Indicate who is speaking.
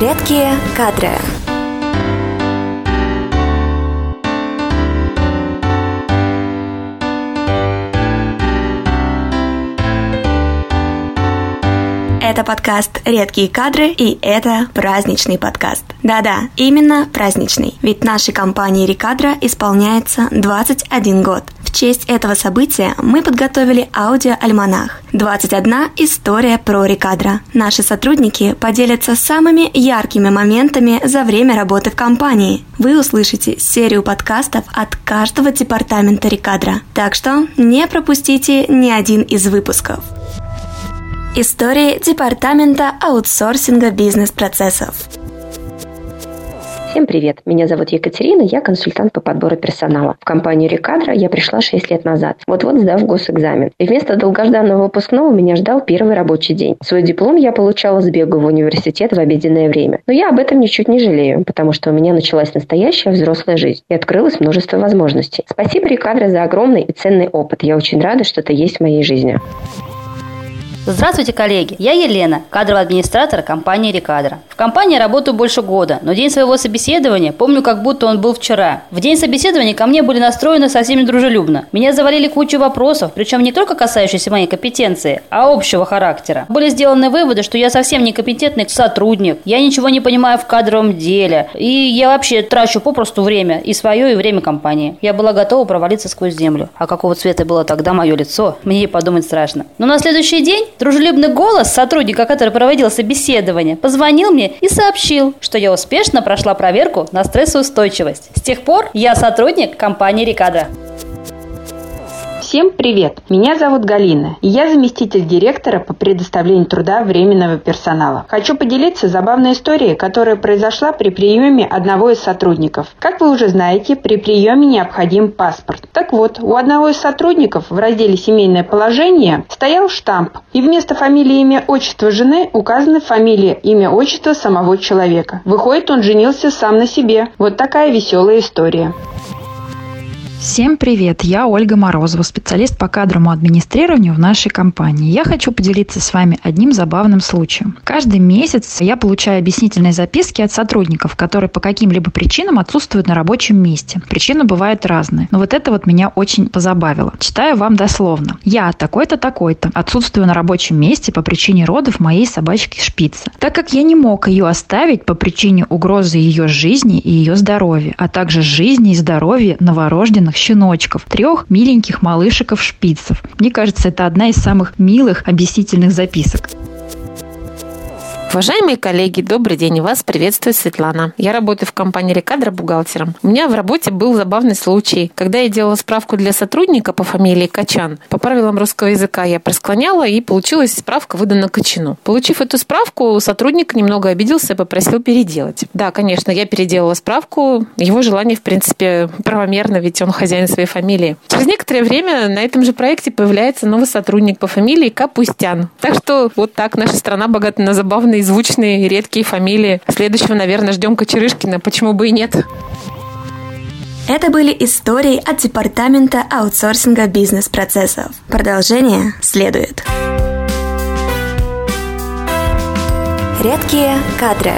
Speaker 1: Редкие кадры. Это подкаст «Редкие кадры» и это праздничный подкаст. Да-да, именно праздничный, ведь нашей компании «Рекадра» исполняется 21 год. В честь этого события мы подготовили аудиоальманах «21 история про Рекадра». Наши сотрудники поделятся самыми яркими моментами за время работы в компании. Вы услышите серию подкастов от каждого департамента Рекадра. Так что не пропустите ни один из выпусков. Истории Департамента аутсорсинга бизнес-процессов.
Speaker 2: Всем привет! Меня зовут Екатерина, я консультант по подбору персонала. В компанию Рекадра я пришла 6 лет назад, вот-вот сдав госэкзамен. И вместо долгожданного выпускного меня ждал первый рабочий день. Свой диплом я получала с бегу в университет в обеденное время. Но я об этом ничуть не жалею, потому что у меня началась настоящая взрослая жизнь и открылось множество возможностей. Спасибо Рекадра за огромный и ценный опыт. Я очень рада, что это есть в моей жизни.
Speaker 3: Здравствуйте, коллеги! Я Елена, кадровый администратор компании «Рекадра». В компании работаю больше года, но день своего собеседования помню, как будто он был вчера. В день собеседования ко мне были настроены совсем недружелюбно. Меня завалили кучу вопросов, причем не только касающиеся моей компетенции, а общего характера. Были сделаны выводы, что я совсем некомпетентный сотрудник, я ничего не понимаю в кадровом деле, и я вообще трачу попросту время, и свое, и время компании. Я была готова провалиться сквозь землю. А какого цвета было тогда мое лицо, мне и подумать страшно. Но на следующий день Дружелюбный голос сотрудника, который проводил собеседование, позвонил мне и сообщил, что я успешно прошла проверку на стрессоустойчивость. С тех пор я сотрудник компании «Рикадра».
Speaker 4: Всем привет! Меня зовут Галина, и я заместитель директора по предоставлению труда временного персонала. Хочу поделиться забавной историей, которая произошла при приеме одного из сотрудников. Как вы уже знаете, при приеме необходим паспорт. Так вот, у одного из сотрудников в разделе «Семейное положение» стоял штамп, и вместо фамилии, имя, отчества жены указаны фамилия, имя, отчество самого человека. Выходит, он женился сам на себе. Вот такая веселая история.
Speaker 5: Всем привет! Я Ольга Морозова, специалист по кадровому администрированию в нашей компании. Я хочу поделиться с вами одним забавным случаем. Каждый месяц я получаю объяснительные записки от сотрудников, которые по каким-либо причинам отсутствуют на рабочем месте. Причины бывают разные. Но вот это вот меня очень позабавило. Читаю вам дословно. Я такой-то, такой-то отсутствую на рабочем месте по причине родов моей собачки Шпица. Так как я не мог ее оставить по причине угрозы ее жизни и ее здоровья, а также жизни и здоровья новорожденных прекрасных щеночков, трех миленьких малышиков-шпицев. Мне кажется, это одна из самых милых объяснительных записок.
Speaker 6: Уважаемые коллеги, добрый день. Вас приветствует Светлана. Я работаю в компании Рекадра бухгалтером. У меня в работе был забавный случай. Когда я делала справку для сотрудника по фамилии Качан, по правилам русского языка я просклоняла и получилась справка выдана Качину. Получив эту справку, сотрудник немного обиделся и попросил переделать. Да, конечно, я переделала справку. Его желание, в принципе, правомерно, ведь он хозяин своей фамилии. Через некоторое время на этом же проекте появляется новый сотрудник по фамилии Капустян. Так что вот так наша страна богата на забавные и звучные, редкие фамилии. Следующего, наверное, ждем Кочерышкина. Почему бы и нет?
Speaker 1: Это были истории от Департамента аутсорсинга бизнес-процессов. Продолжение следует. Редкие кадры.